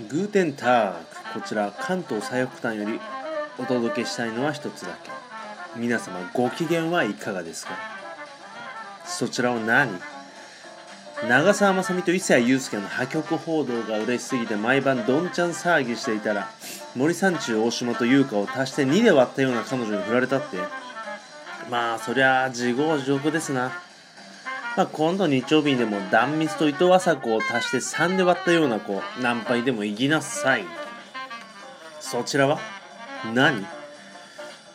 グーテンタークこちら関東最北端よりお届けしたいのは一つだけ。皆様ご機嫌はいかがですか？そちらを何？長澤まさみと伊勢谷友介の破局報道が嬉しすぎて毎晩どんちゃん騒ぎしていたら森三中大島と優香を足して2で割ったような彼女に振られたって。まあそりゃ自業自得ですな。まあ、今度日曜日にでも断蜜と伊藤麻子を足して3で割ったような子ナンパにでも行きなさい。そちらは？何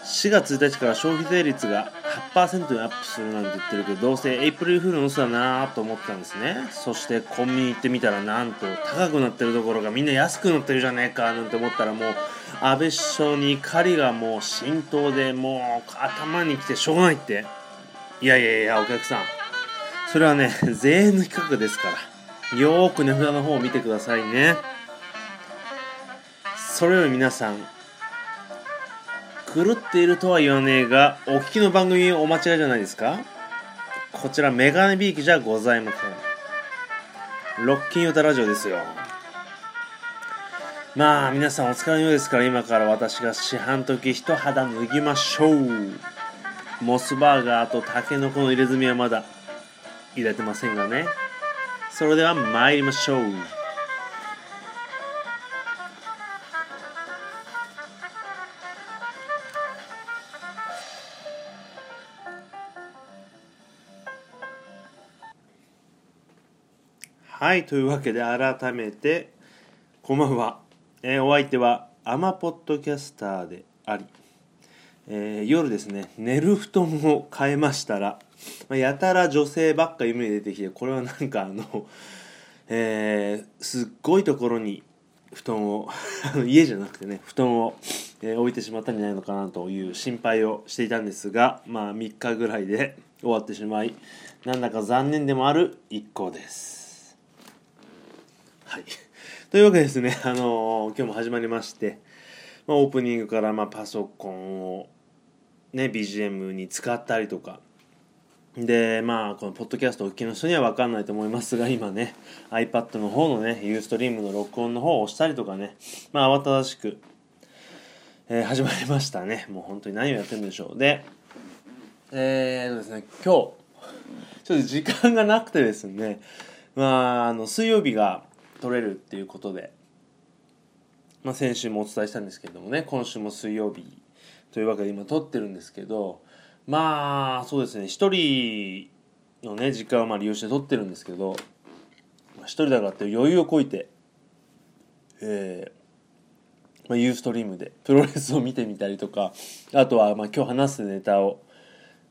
？4月1日から消費税率が8%にアップするなんて言ってるけどどうせエイプリルフールの嘘だなと思ったんですね。そしてコンビニ行ってみたらなんと高くなってるところがみんな安くなってるじゃねえかなんて思ったらもう安倍首相に怒りがもう浸透でもう頭にきてしょうがないって。いやいやいやお客さん。それはね 税抜き価格ですから。よーく値札の方を見てくださいね。それより皆さん狂っているとは言わねえがお聞きの番組お間違いじゃないですか？こちらメガネビーキじゃございません。ロッキンヨタラジオですよ。まあ皆さんお疲れのようですから今から私が市販時一肌脱ぎましょう。モスバーガーとタケノコの入れ墨はまだ入れてませんがね。それでは参りましょう。はいというわけで改めてこんばんは、えー、お相手はアマポッドキャスターであり、えー、夜ですね寝る布団を変えましたらまあ、やたら女性ばっか夢に出てきてこれはなんかあの、えー、すっごいところに布団を 家じゃなくてね布団を、えー、置いてしまったんじゃないのかなという心配をしていたんですがまあ3日ぐらいで 終わってしまいなんだか残念でもある一行です。はいというわけですね、あのー、今日も始まりまして、まあ、オープニングからまあパソコンを、ね、BGM に使ったりとかでまあこのポッドキャストお聞きの人には分かんないと思いますが 今ね iPad の方のねユーストリームの録音の方を押したりとかねまあ慌ただしく、えー、始まりましたね。もう本当に何をやってるんでしょう。でえーとですね今日ちょっと時間がなくてですねまああの水曜日が取れるっていうことでまあ先週もお伝えしたんですけれどもね今週も水曜日というわけで今撮ってるんですけどまあそうですね。一人のね時間をまあ利用して撮ってるんですけど一人だからって余裕をこいてえーまあ、ユーストリームでプロレスを見てみたりとかあとはまあ今日話すネタを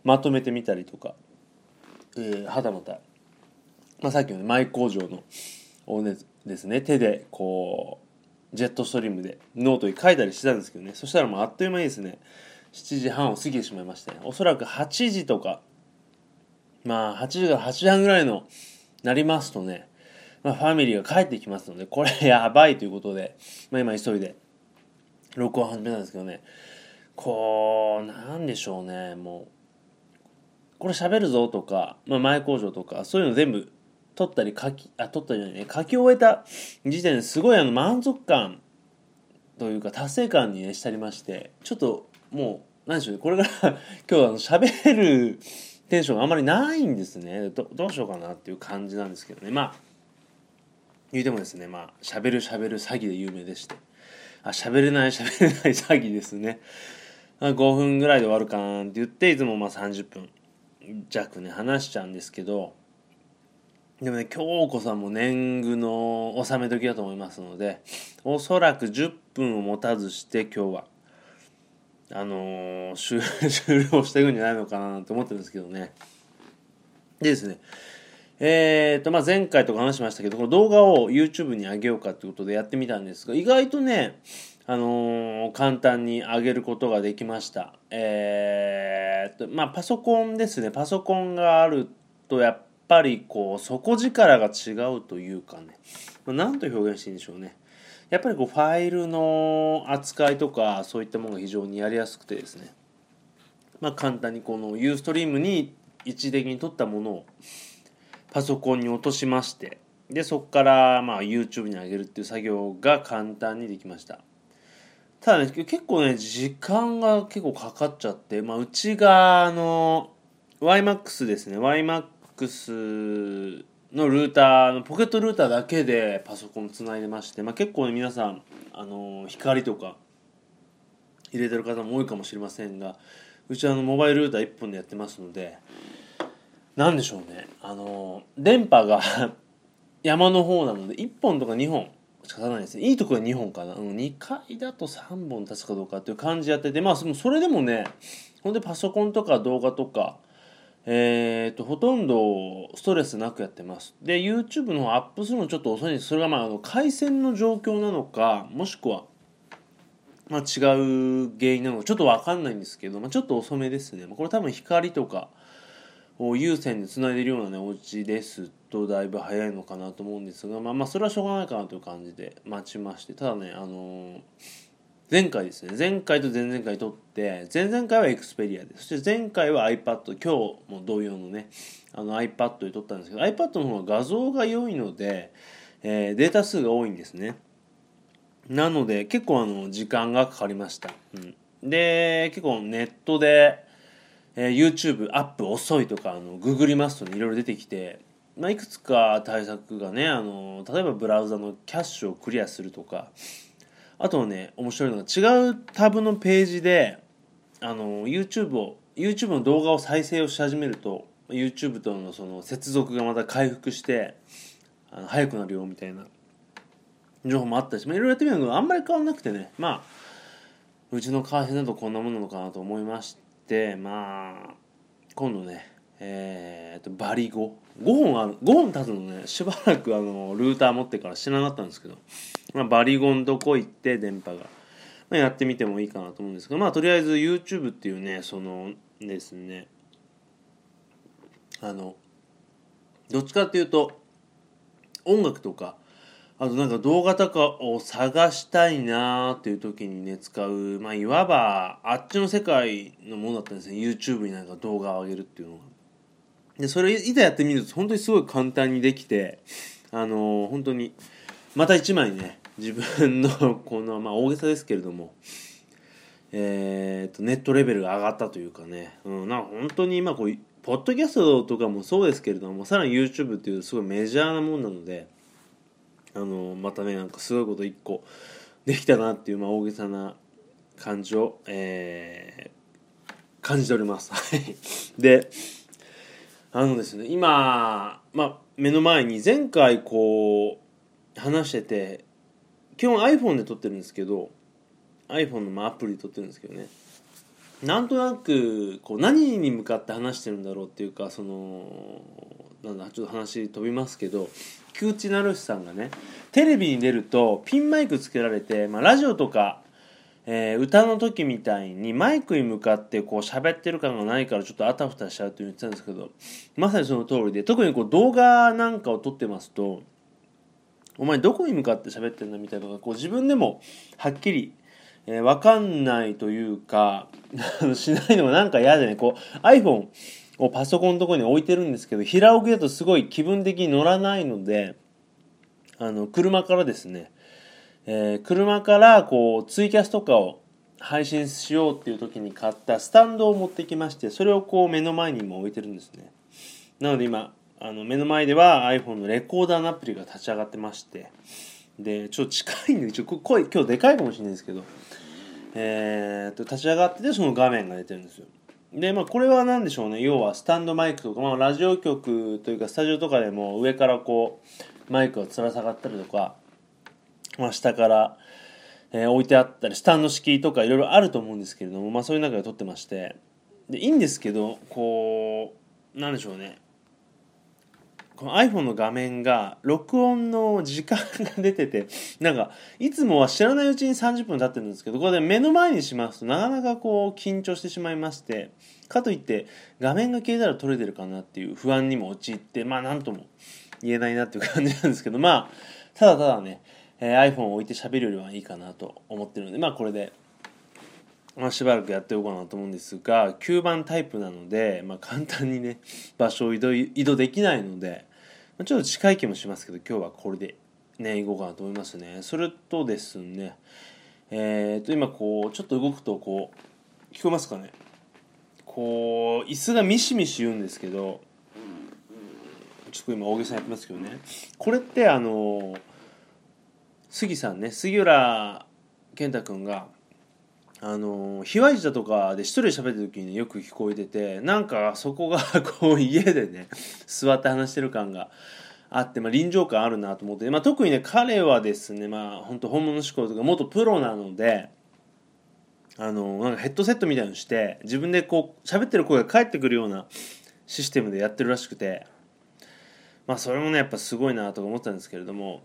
まとめてみたりとか、えー、はたまた、まあ、さっきの、ね、マイ工場のをねですね。手でこうジェットストリームでノートに書いたりしてたんですけどね。そしたらもうあっという間にですね7時半を過ぎてしまいまして、おそらく8時とか、まあ8時から8時半ぐらいのなりますとね、まあ、ファミリーが帰ってきますので、これやばいということで、まあ、今急いで。録音始めたんですけどね、こう、なんでしょうね、もう、これ喋るぞとか、まあ、前口上とか、そういうの全部撮ったり書き、あ、撮ったりじゃないね、書き終えた時点ですごいあの満足感というか達成感にね、したりまして、ちょっともう何でしょうね。これから 今日あの喋るテンションがあんまりないんですね。どどうしようかなっていう感じなんですけどね。まあ言うてもですね。まあ喋る喋る詐欺で有名でして。あ喋れない 喋れない詐欺ですね。5分ぐらいで終わるかなって言っていつもまあ30分弱ね話しちゃうんですけど。でもね京子さんも年貢の納め時だと思いますのでおそらく10分を持たずして今日はあの、終了していくんじゃないのかなと思ってるんですけどね。でですね、えーと、まあ、前回とか話しましたけど、この動画を YouTube に上げようかということでやってみたんですが、意外とね、あのー、簡単に上げることができました。えーと、まあ、パソコンですね。パソコンがあると、やっぱりこう、底力が違うというかね、まあ、なんと表現していいんでしょうね。やっぱりこうファイルの扱いとかそういったものが非常にやりやすくてですね。まあ簡単にこの Ustream に一時的に取ったものをパソコンに落としましてでそこからまあ YouTube に上げるっていう作業が簡単にできました。ただね結構ね時間が結構かかっちゃって、まあ、うちがあの YMAX ですね。YMAX のルーターのポケットルーターだけでパソコンつないでまして、まあ、結構ね皆さんあの光とか入れてる方も多いかもしれませんがうちはあのモバイルルーター1本でやってますので何でしょうね。あの電波が 山の方なので1本とか2本しか立たないですね。いいところは2本かな、うん、2階だと3本立つかどうかっていう感じやっててまあそれでもねほんでパソコンとか動画とかえーと、ほとんどストレスなくやってます。で YouTube の方アップするのちょっと遅いんです。それがまああの回線の状況なのかもしくは、まあ、違う原因なのかちょっと分かんないんですけど、まあ、ちょっと遅めですね。これ多分光とかを有線でつないでるようなねお家ですとだいぶ早いのかなと思うんですがまあまあそれはしょうがないかなという感じで待ちまして。ただねあのー前回ですね。前回と前々回撮って前々回はエクスペリアでそして前回は iPad 今日も同様のねあの iPad で撮ったんですけど iPad の方が画像が良いので、えー、データ数が多いんですね。なので結構あの時間がかかりました、うん、で結構ネットで、えー、YouTube アップ遅いとかあのググりますとねいろいろ出てきてまあ、いくつか対策がねあの例えばブラウザのキャッシュをクリアするとかあとね面白いのが違うタブのページであの YouTube を YouTube の動画を再生をし始めると YouTube とのその接続がまた回復してあの速くなるよみたいな情報もあったし、まあ、いろいろやってみるのあんまり変わんなくてねまあうちの会社だとこんなものなのかなと思いましてまあ今度ねえー、とバリ5 5本ある。5本経つのねしばらくあのルーター持ってから知らなかったんですけど、まあ、バリゴンどこ行って電波が、まあ、やってみてもいいかなと思うんですがまあとりあえず YouTube っていうねそのですね。あのどっちかっていうと音楽とかあとなんか動画とかを探したいなーっていう時にね使うまあいわばあっちの世界のものだったんですね。YouTube になんか動画を上げるっていうのが。でそれいざやってみると本当にすごい簡単にできてあのー、本当にまた一枚ね自分の このまあ大げさですけれどもえーと、ネットレベルが上がったというかね、うん、なんか本当に今こうポッドキャストとかもそうですけれどもさらに YouTube っていうすごいメジャーなもんなのであのまたねなんかすごいこと一個できたなっていう、まあ、大げさな感じを、えー、感じております。であのですね今、まあ、目の前に前回こう話してて基本 iPhone で撮ってるんですけど iPhone のアプリで撮ってるんですけどね。なんとなくこう何に向かって話してるんだろうっていうかそのなんだちょっと話飛びますけど菊池成さんがねテレビに出るとピンマイクつけられて、まあ、ラジオとかえー、歌の時みたいにマイクに向かってこう喋ってる感がないからちょっとあたふたしちゃうと言ってたんですけどまさにその通りで特にこう動画なんかを撮ってますとお前どこに向かって喋ってんだみたいなのがこう自分でもはっきり、えー、分かんないというか しないのがなんか嫌でねこう iPhone をパソコンのとこに置いてるんですけど平置きだとすごい気分的に乗らないのであの車からですねえー、車からこうツイキャスとかを配信しようっていう時に買ったスタンドを持ってきましてそれをこう目の前にも置いてるんですね。なので今あの目の前では iPhone のレコーダーのアプリが立ち上がってましてでちょっと近いんでちょっと声今日でかいかもしれないですけどえー、と立ち上がっててその画面が出てるんですよ。でまあこれは何でしょうね。要はスタンドマイクとか、まあ、ラジオ局というかスタジオとかでも上からこうマイクがつら下がったりとかまあ、下から、えー、置いてあったりスタンド式とかいろいろあると思うんですけれども、まあ、そういう中で撮ってまして。でいいんですけどこうなんでしょうね。この iPhone の画面が録音の時間が出てて なんかいつもは知らないうちに30分経ってるんですけどこれで目の前にしますとなかなかこう緊張してしまいましてかといって画面が消えたら撮れてるかなっていう不安にも陥ってまあなんとも言えないなっていう感じなんですけどまあただただねえー、iPhone を置いて喋るよりはいいかなと思ってるのでまあこれで、まあ、しばらくやっておこうかなと思うんですが9番タイプなので、まあ、簡単にね場所を移動移動できないのでちょっと近い気もしますけど今日はこれでねいこうかなと思いますね。それとですねえー、と今こうちょっと動くとこう聞こえますかね？こう椅子がミシミシ言うんですけどちょっと今大げさにやってますけどね。これってあの杉さんね杉浦健太君があの卑猥だとかで一人で喋ってる時に、ね、よく聞こえててなんかそこが こう家でね座って話してる感があって、まあ、臨場感あるなと思って、まあ、特にね彼はですねまあ本当本物志向とか元プロなのであのなんかヘッドセットみたいのして自分でこう喋ってる声が返ってくるようなシステムでやってるらしくてまあそれもねやっぱすごいなとか思ったんですけれども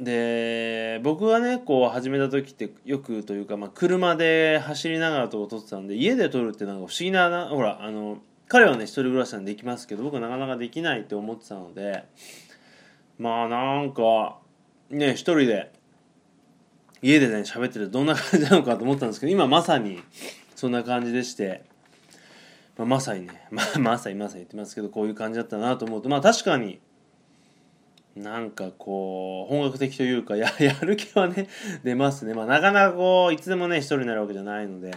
で僕がねこう始めた時ってよくというか、まあ、車で走りながらと撮ってたんで家で撮るってなんか不思議なほらあの彼はね一人暮らしなんでできますけど僕はなかなかできないって思ってたのでまあなんかね一人で家でね喋っててどんな感じなのかと思ったんですけど今まさにそんな感じでして、まあ、まさにね、まあ、まさにまさに言ってますけどこういう感じだったなと思うとまあ確かになんかこう本格的というか ややる気はね出ますね。まあなかなかこういつでもね一人になるわけじゃないので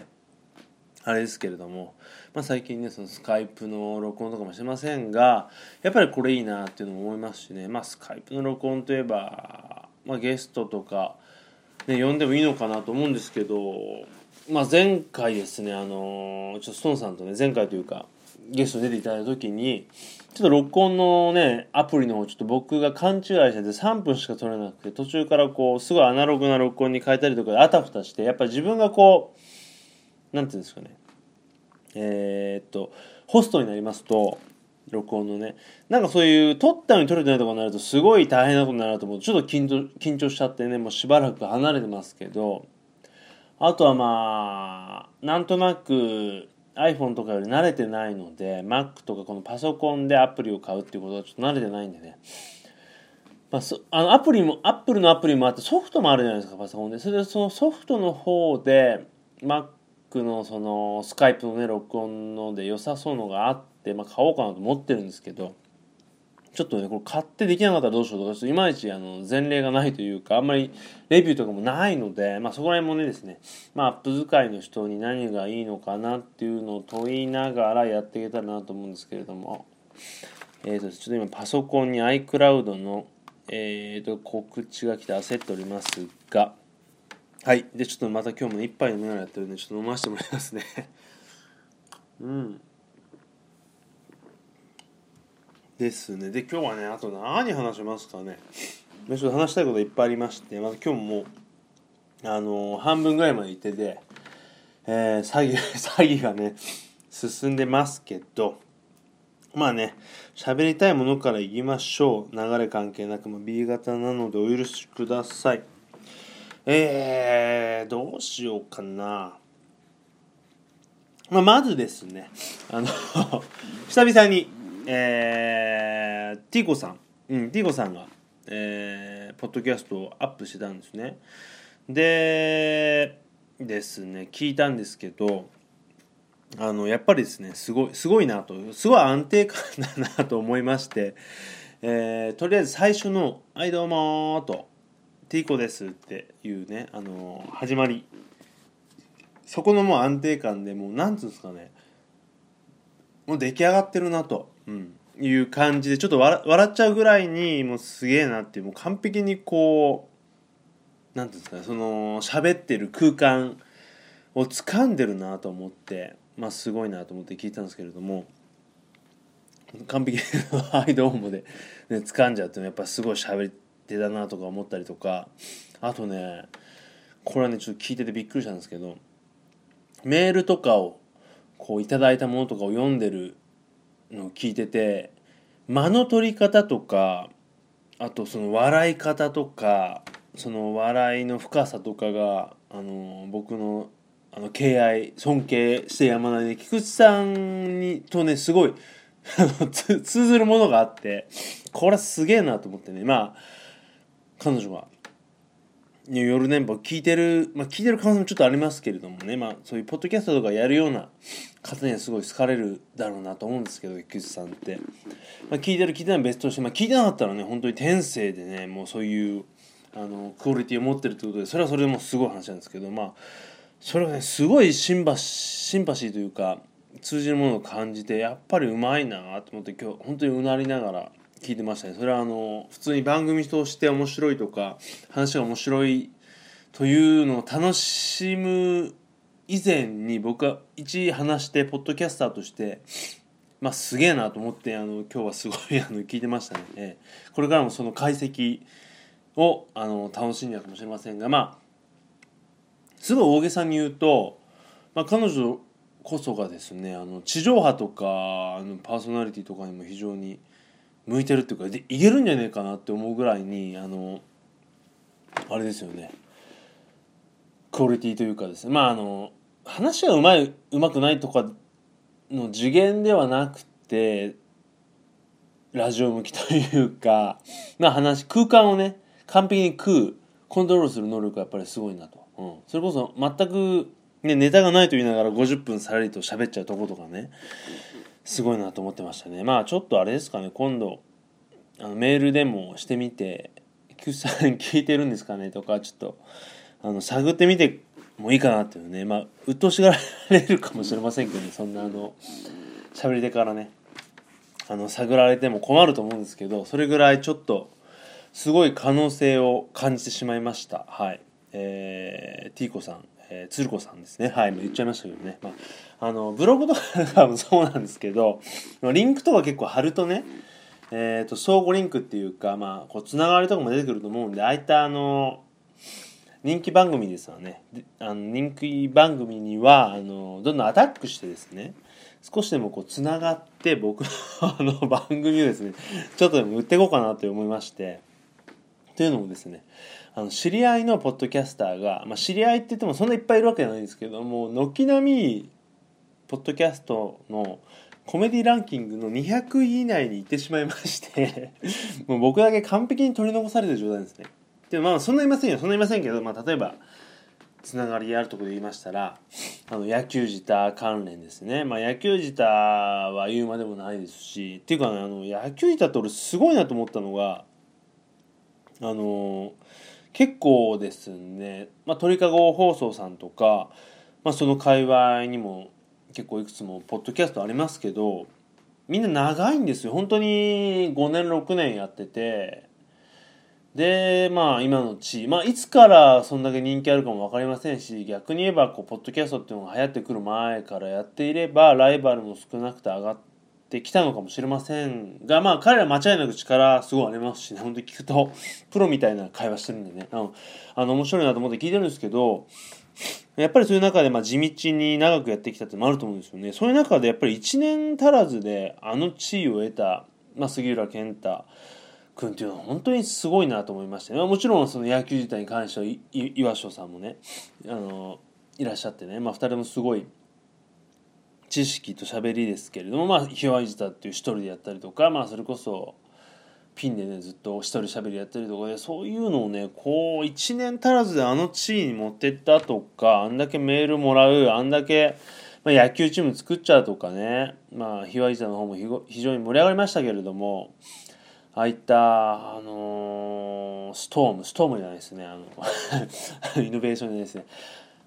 あれですけれどもまあ、最近ねそのスカイプの録音とかもしてませんがやっぱりこれいいなっていうのも思いますしね。まあスカイプの録音といえば、まあ、ゲストとか、ね、呼んでもいいのかなと思うんですけど、まあ、前回ですねあのちょっとストーンさんとね前回というかゲスト出ていただいた時にちょっと録音のねアプリの方ちょっと僕が勘違いしてて3分しか撮れなくて途中からこうすごいアナログな録音に変えたりとかであたふたしてやっぱり自分がこうなんていうんですかね。えー、っとホストになりますと録音のね。なんかそういう撮ったのに撮れてないとかになるとすごい大変なことになると思う。ちょっと緊張緊張しちゃってねもうしばらく離れてますけど。あとはまあなんとなく iPhone とかより慣れてないので Mac とかこのパソコンでアプリを買うっていうことはちょっと慣れてないんでね。まあ、そあのアプリも Apple のアプリもあってソフトもあるじゃないですかパソコンで。それでそのソフトの方で Mac のそのスカイプのね録音ので良さそうのがあって、まあ、買おうかなと思ってるんですけど。ちょっとねこれ買ってできなかったらどうしようとかちょっといまいちあの前例がないというかあんまりレビューとかもないので、まあ、そこら辺もねですね、まあ、アップ使いの人に何がいいのかなっていうのを問いながらやっていけたらなと思うんですけれども、えーと、ちょっと今パソコンに iCloud の、えーと告知が来て焦っておりますが。はい。でちょっとまた今日も一杯飲みながらやってるんでちょっと飲ませてもらいますね。うん。ですね。で今日はねあと何話しますかね。ちょっと話したいこといっぱいありましてまた今日もあのー、半分ぐらいまで行ってて、えー、詐欺 詐欺がね進んでますけどまあね喋りたいものからいきましょう。流れ関係なく、まあ、B 型なのでお許しください。えー、どうしようかな。まあ、まずですね、あの 久々に、えー、ティーコさん、うん、ティーコさんが、えー、ポッドキャストをアップしてたんですね。で、ですね、聞いたんですけど、あの、やっぱりですね、すごい、すごいなと、すごい安定感だなと思いまして、えー、とりあえず最初の「はいどうも」とティーコですっていうね、あの、始まり。そこのもう安定感でもうなんつうんですかねもう出来上がってるなと、うん、いう感じでちょっと笑っちゃうぐらいにもうすげえなってもう完璧にこうなんていうんですかねその喋ってる空間を掴んでるなと思ってまあすごいなと思って聞いたんですけれども完璧な「はいどうもで」ね、掴んじゃってやっぱすごい喋り手だなとか思ったりとかあとねこれはねちょっと聞いててびっくりしたんですけどメールとかをこういただいたものとかを読んでるのを聞いてて間の取り方とかあとその笑い方とかその笑いの深さとかがあの僕のあの敬愛尊敬してやまないね菊池さんにとねすごい通ずるものがあってこれはすげえなと思ってね。まあ彼女は。夜年報聞いてる、まあ、聞いてる可能性もちょっとありますけれどもね、まあ、そういうポッドキャストとかやるような方にはすごい好かれるだろうなと思うんですけど菊池さんって、まあ、聞いてる聞いてないの別として、まあ、聞いてなかったらね本当に天性でねもうそういうあのクオリティを持ってるということでそれはそれでもすごい話なんですけどまあそれがねすごいシンパシンパシーというか通じるものを感じてやっぱりうまいなと思って今日本当にうなりながら聞いてましたね。それはあの普通に番組として面白いとか話が面白いというのを楽しむ以前に僕は一話してポッドキャスターとしてまあすげえなと思ってあの今日はすごいあの聞いてましたね、え。これからもその解析をあの楽しんでるかもしれませんがまあすごい大げさに言うと、まあ、彼女こそがですねあの地上波とかあのパーソナリティとかにも非常に向いてるっていうかでいけるんじゃねえかなって思うぐらいにあのあれですよね。クオリティというかですね。まああの話がうまいうまくないとかの次元ではなくてラジオ向きというかまあ話空間をね完璧に食うコントロールする能力がやっぱりすごいなと、うん、それこそ全く、ね、ネタがないと言いながら50分さらりと喋っちゃうとことかね。すごいなと思ってましたね。まあちょっとあれですかね。今度あのメールでもしてみて「Q さん聞いてるんですかね?」とかちょっとあの探ってみてもいいかなっていうね。まあ鬱陶しがられるかもしれませんけどね。そんなあの喋り手からね。あの探られても困ると思うんですけどそれぐらいちょっとすごい可能性を感じてしまいました。はい。えー、ティーコさん。えー、鶴子さんですね。はい、もう言っちゃいましたけどね。まあ、あの、ブログとかもそうなんですけど、リンクとか結構貼るとね、えっ、ー、と、相互リンクっていうか、まあ、こう、つながりとかも出てくると思うんで、ああいったあの、人気番組ですよね。あの人気番組には、あの、どんどんアタックしてですね、少しでもこう、つながって、僕の あの番組をですね、ちょっとでも売っていこうかなと思いまして、というのもですね、あの知り合いのポッドキャスターが、まあ、知り合いって言ってもそんないっぱいいるわけじゃないんですけども軒並みポッドキャストのコメディランキングの200位以内に行ってしまいまして もう僕だけ完璧に取り残されてる状態ですね。でまあそんないませんよそんないませんけど、まあ、例えばつながりあるとこで言いましたらあの野球自体関連ですね、まあ、野球自体は言うまでもないですしっていうかねあの野球自体って俺すごいなと思ったのがあの結構ですね、まあ、鳥かご放送さんとか、まあ、その界隈にも結構いくつもポッドキャストありますけどみんな長いんですよ。本当に5年6年やってて。でまあ今の地位まあいつからそんだけ人気あるかも分かりませんし逆に言えばこうポッドキャストっていうのが流行ってくる前からやっていればライバルも少なくて上がっててきたのかもしれませんが、まあ彼ら間違いなく力すごいありますしね、本当に聞くとプロみたいな会話してるんでね、あの、あの面白いなと思って聞いてるんですけど、やっぱりそういう中でまあ地道に長くやってきたってのもあると思うんですよね。そういう中でやっぱり1年足らずであの地位を得た、まあ、杉浦健太君っていうのは本当にすごいなと思いましたね。もちろんその野球自体に関しては岩翔さんもね、あの、いらっしゃってね、まあ2人もすごい知識と喋りですけれどもまあひわいじたっていう一人でやったりとかまあそれこそピンでねずっと一人喋りやったりとかでそういうのをねこう1年足らずであの地位に持ってったとかあんだけメールもらうあんだけ、まあ、野球チーム作っちゃうとかねまあひわいじたの方も非常に盛り上がりましたけれどもああいったあのー、ストームストームじゃないですねあの イノベーションじゃないですね。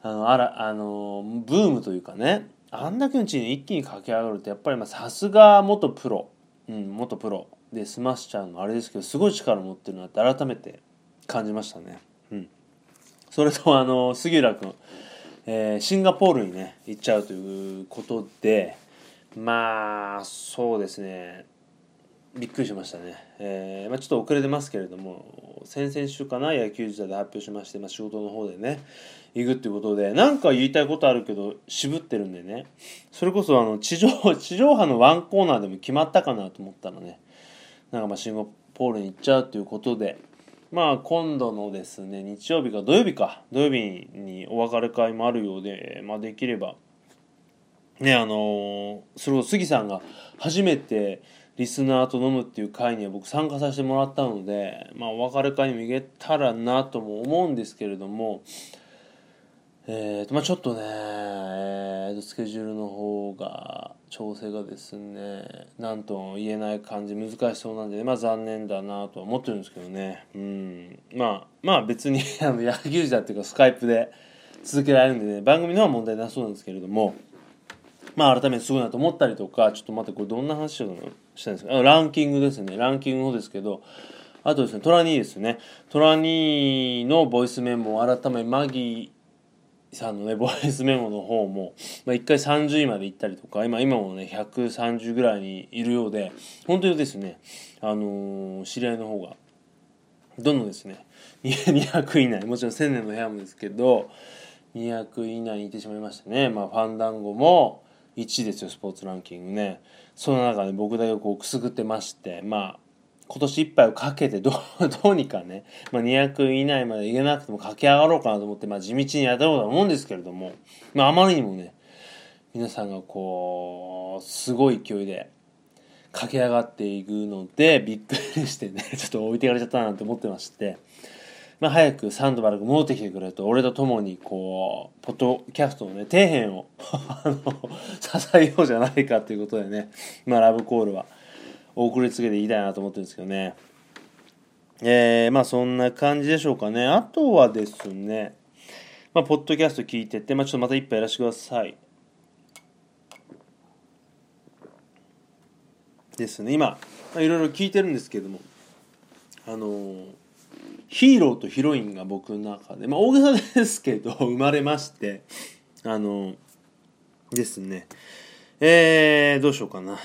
あのあらあの、ブームというかねあんだけのチーム一気に駆け上がるってやっぱりさすが元プロ、うん、元プロ。でスマスちゃんのあれですけどすごい力持ってるなって改めて感じましたね。うん、それとあの杉浦君、えー、シンガポールにね行っちゃうということでまあそうですね。びっくりしましたね、えーまあ、ちょっと遅れてますけれども先々週かな野球時代で発表しまして、まあ、仕事の方でね行くっていうことでなんか言いたいことあるけど渋ってるんでね。それこそあの地上 地上波のワンコーナーでも決まったかなと思ったらね。なんかまあシンガポールに行っちゃうということで。まあ今度のですね日曜日か土曜日か土曜日にお別れ会もあるようで、まあ、できればねあのそれを杉さんが初めてリスナーと飲むっていう会には僕参加させてもらったので、まあ、お別れ会にも行けたらなとも思うんですけれども、えーとまあ、ちょっとね、えー、とスケジュールの方が調整がですねなんとも言えない感じ難しそうなんで、ね、まあ残念だなとは思ってるんですけどね。うん。まあまあ別に あの野球時だっていうかスカイプで続けられるんでね番組のは問題なそうなんですけれどもまあ改めてすごいなと思ったりとかちょっと待ってこれどんな話ししたんですか？ランキングですね。ランキングのですけどあとですねトラニーですね。トラニーのボイスメモを改めマギーさんのね ボイスメモの方も、まあ、1回30位まで行ったりとか今今もね130ぐらいにいるようで本当にですねあのー、知り合いの方がどんどんですね200以内もちろん1000年の部屋もですけど200以内にいてしまいましたねまあファンダンゴも1位ですよスポーツランキングね。その中で僕だけこうくすぐってましてまあ今年いっぱいをかけて どうにかね、まあ、200以内までいけなくても駆け上がろうかなと思って、まあ、地道にやったろうと思うんですけれども、まあ、あまりにもね皆さんがこうすごい勢いで駆け上がっていくのでびっくりしてね ちょっと置いていかれちゃったなと思ってまして。まあ、早くサンドバルク戻ってきてくれと俺と共にこうポッドキャストのね底辺を 支えようじゃないかということでね、まあ、ラブコールは送りつけていいたいなと思ってるんですけどね。えー、まあそんな感じでしょうかね。あとはですねまあポッドキャスト聞いてて、まあ、ちょっとまた一杯やらせてください。ですね。今いろいろ聞いてるんですけどもあのーヒーローとヒロインが僕の中で、まあ、大げさですけど 生まれましてあのですね。えー、どうしようかな。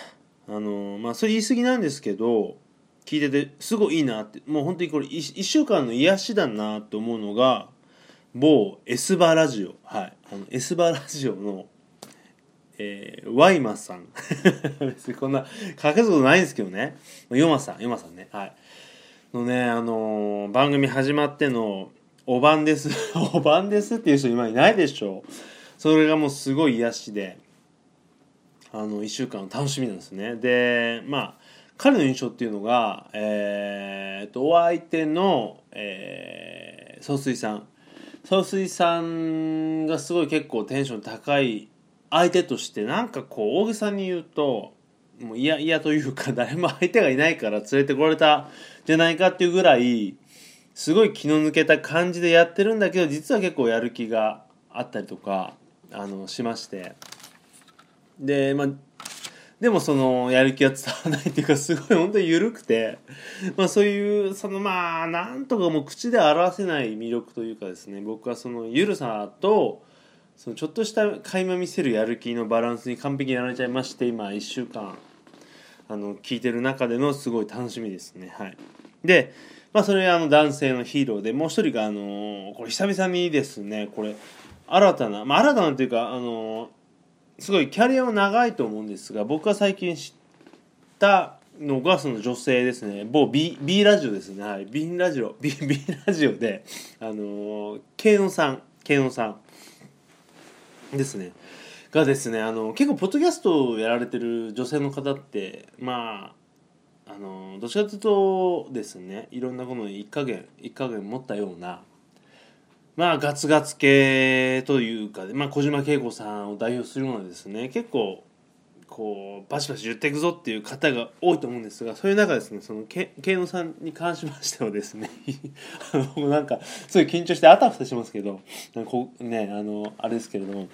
あのまあそれ言い過ぎなんですけど聞いててすごいいいなってもう本当にこれ 1, 1週間の癒しだなって思うのが某エスバラジオ。はい。あのエスバラジオのえー、ワイマさん。別にこんな書けずことないんですけどね。ヨマさんヨマさんね。はい。のねあのー、番組始まっての「おばんです」「おばんです」っていう人今いないでしょ。それがもうすごい癒しであの1週間楽しみなんですね。でまあ彼の印象っていうのがえー、とお相手の、えー、総帥さん。総帥さんがすごい結構テンション高い相手としてなんかこう大げさに言うともう嫌々というか誰も相手がいないから連れてこられたじゃないかっていうぐらいすごい気の抜けた感じでやってるんだけど実は結構やる気があったりとかあのしまして。でまあでもそのやる気は伝わらないっていうかすごい本当に緩くて、まあ、そういうそのまあなんとかもう口で表せない魅力というかですね僕はその緩さとそのちょっとした垣間見せるやる気のバランスに完璧にやられちゃいまして今1週間。あの聞いてる中でのすごい楽しみですね。はい。でまあそれあの男性のヒーローでもう一人があのこれ久々にですね。これ新たなまあ新たなというかあのすごいキャリアは長いと思うんですが僕が最近知ったのがその女性ですね。某 B, B ラジオですね。はい。B ラジオ B, B ラジオであの慶音さん慶音さんですね。がですねあの結構ポッドキャストをやられてる女性の方ってまああのどちらかというとですねいろんなこの一加減一加減持ったようなまあガツガツ系というか、まあ、小島慶子さんを代表するようなですね結構こうバシバシ言っていくぞっていう方が多いと思うんですがそういう中ですねその慶野さんに関しましてはですね あのなんかすごい緊張してあたふたしますけどこうねあのあれですけれども。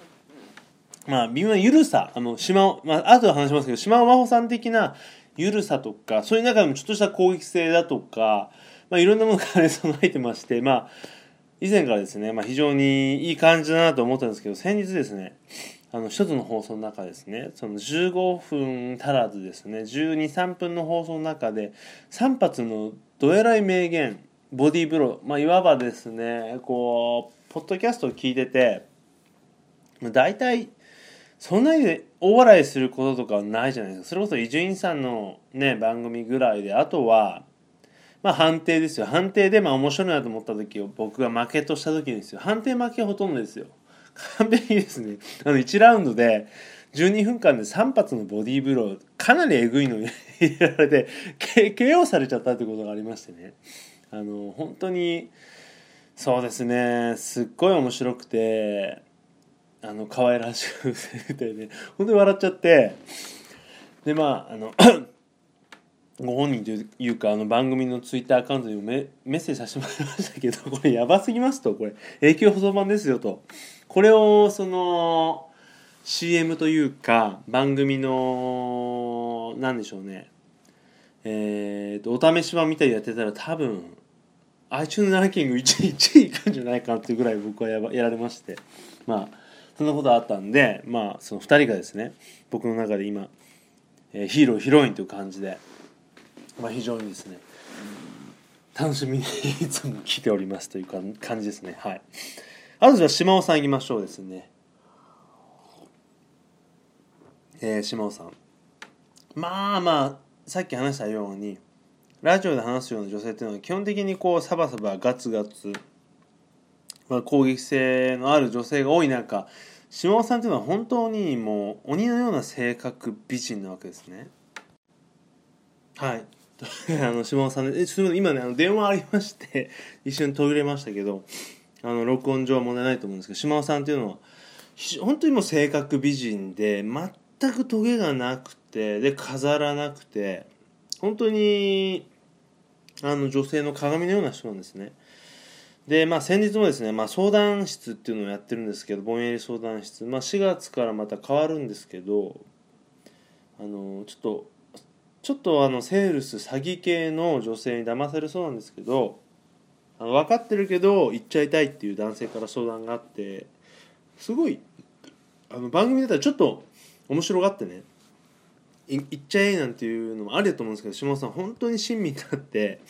まあ微妙な緩さあの島尾まあ後で話しますけど島尾真帆さん的な緩さとかそういう中でもちょっとした攻撃性だとか、まあ、いろんなものが兼ね備えてましてまあ以前からですね、まあ、非常にいい感じだなと思ったんですけど先日ですねあの一つの放送の中ですねその15分足らずですね123分の放送の中で3発のどえらい名言ボディーブロー、まあ、いわばですねこうポッドキャストを聞いてて大体そんなに大笑いすることとかはないじゃないですか。それこそ伊集院さんのね番組ぐらいで。あとはまあ判定ですよ。判定でまあ面白いなと思った時を僕が負けとした時ですよ。判定負けほとんどですよ。完璧ですね。あの1ラウンドで12分間で3発のボディーブローかなりえぐいのに 入れられて KO されちゃったってことがありましてね。あの本当にそうですね。すっごい面白くてあの可愛らしくてね。本当に笑っちゃって。でまああの ご本人というかあの番組のツイッターアカウントにもメッセージさせてもらいましたけど これやばすぎますとこれ。永久保存版ですよと。これをその CM というか番組の何でしょうね。えーと、お試し版みたいにやってたら多分 iTunes ランキング1位 ,1 位いくんじゃないかなっていうぐらい僕はやばやられまして。まあそんなことあったんでまあその2人がですね僕の中で今、えー、ヒーローヒロインという感じでまあ、非常にですね楽しみにいつも来ておりますというか感じですね。はい。あとじゃあ島尾さんいきましょうですね。えー、島尾さん。まあまあさっき話したようにラジオで話すような女性っていうのは基本的にこうサバサバガツガツ、まあ、攻撃性のある女性が多い中島尾さんっていうのは本当にもう鬼のような性格美人なわけですね。はい。あの島尾さんで、え、すみません、今ね、あの電話ありまして、一瞬途切れましたけど、あの、録音上は問題ないと思うんですけど、島尾さんっていうのは、本当にもう性格美人で、全くトゲがなくて、で、飾らなくて、本当に、あの、女性の鏡のような人なんですね。で、まあ、先日もですね、まあ、相談室っていうのをやってるんですけど、ぼんやり相談室、まあ、4月からまた変わるんですけど、あの、ちょっと、ちょっとあのセールス詐欺系の女性に騙されそうなんですけどあの分かってるけど行っちゃいたいっていう男性から相談があってすごいあの番組だったらちょっと面白がってね行っちゃえなんていうのもありだと思うんですけど下本さん本当に親身になって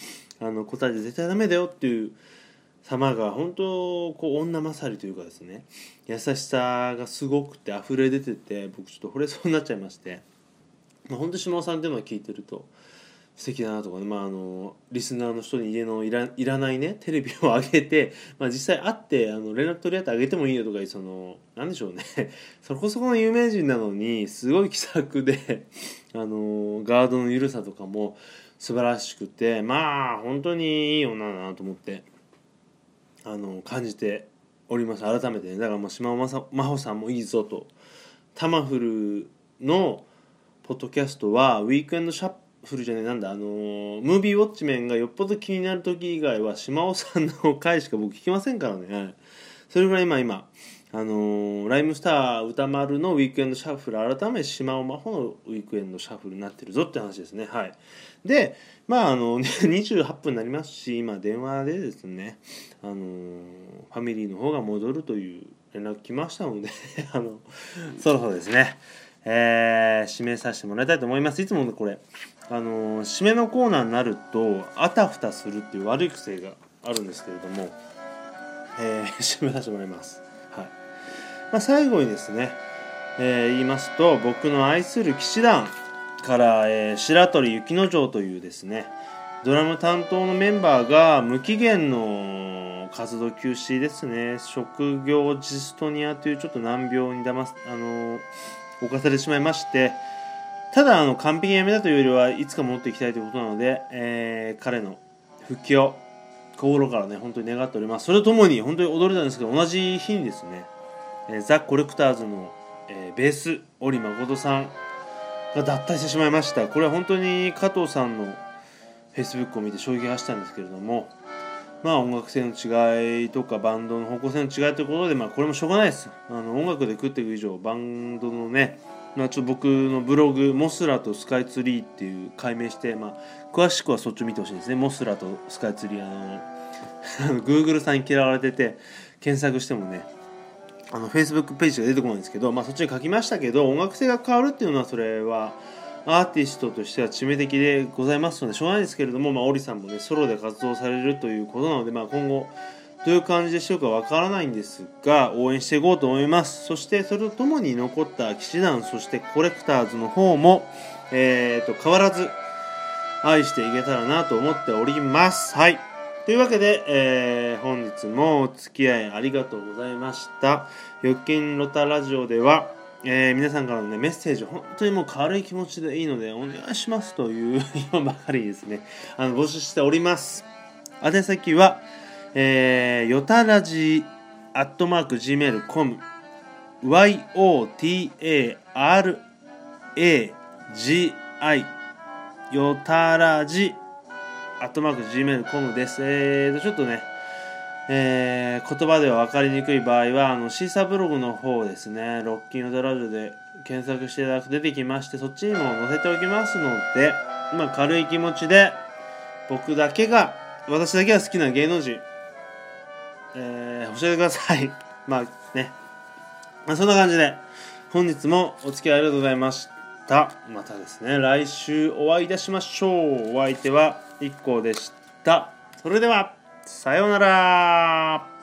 あの答えて絶対ダメだよっていう様が本当こう女勝りというかですね優しさがすごくて溢れ出てて僕ちょっと惚れそうになっちゃいまして。まあ、本当島尾さんっていうのは聞いてると素敵だなとかね、まあ、あのリスナーの人に家のいらいらないねテレビを上げて、まあ、実際会ってあの連絡取り合ってあげてもいいよとかそのなんでしょうね そこそこの有名人なのにすごい気さくであのガードの緩さとかも素晴らしくてまあ本当にいい女だなと思ってあの感じております。改めてね。だからもう島尾真帆さんもいいぞと。タマフルのポッドキャストはウィークエンドシャッフルじゃねえなんだあの、ムービーウォッチメンがよっぽど気になる時以外は島尾さんの回しか僕聞きませんからね。それぐらい今今あのー、ライムスター歌丸のウィークエンドシャッフル改め島尾真帆のウィークエンドシャッフルになってるぞって話ですね。はい。でまああの 28分になりますし今電話でですねあのー、ファミリーの方が戻るという連絡来ましたので あのそろそろですね。えー、締めさせてもらいたいと思います。いつもこれ。あのー、締めのコーナーになるとあたふたするっていう悪い癖があるんですけれども、えー、締めさせてもらいます、まあ、最後にですね、えー、言いますと僕の愛する騎士団から、えー、白鳥雪之丞というですねドラム担当のメンバーが無期限の活動休止ですね職業ジストニアというちょっと難病に騙すあのー犯されてしまいましてただあの完璧にやめたというよりはいつか戻っていきたいということなので、えー、彼の復帰を心からね本当に願っております。それともに本当に驚いたんですけど同じ日にですね、えー、ザ・コレクターズの、えー、ベース織誠さんが脱退してしまいましたこれは本当に加藤さんのフェイスブックを見て衝撃が走ったんですけれどもまあ音楽性の違いとかバンドの方向性の違いということで、まあこれもしょうがないです。あの音楽で食っていく以上、バンドのね、まあちょっと僕のブログ、モスラとスカイツリーっていう解明して、まあ詳しくはそっちを見てほしいですね。モスラとスカイツリー、あの、Google さんに嫌われてて、検索してもね、あの Facebook ページが出てこないんですけど、まあそっちに書きましたけど、音楽性が変わるっていうのはそれは、アーティストとしては致命的でございますのでしょうがないですけれども、まあ、オリさんもねソロで活動されるということなので、まあ、今後どういう感じでしょうかわからないんですが応援していこうと思います。そしてそれとともに残った騎士団そしてコレクターズの方も、えーと、変わらず愛していけたらなと思っております。はい。というわけで、えー、本日もお付き合いありがとうございました。預金ロタラジオではえー皆さんからの、ね、メッセージ本当にもう軽い気持ちでいいのでお願いしますという今ばかりですね。あの募集しております。宛先は、えー、よたらじアットマーク Gmail.com YOTARAGI よたらじアットマーク Gmail.com です。えーとちょっとねえー言葉では分かりにくい場合はあのシーサーブログの方ですね。ロッキングドラジオで検索していただくと出てきましてそっちにも載せておきますので、まあ、軽い気持ちで僕だけが私だけが好きな芸能人、えー教えてください。まあね、まあ、そんな感じで本日もお付き合いありがとうございました。またですね来週お会いいたしましょう。お相手は一個でした。それではさようなら。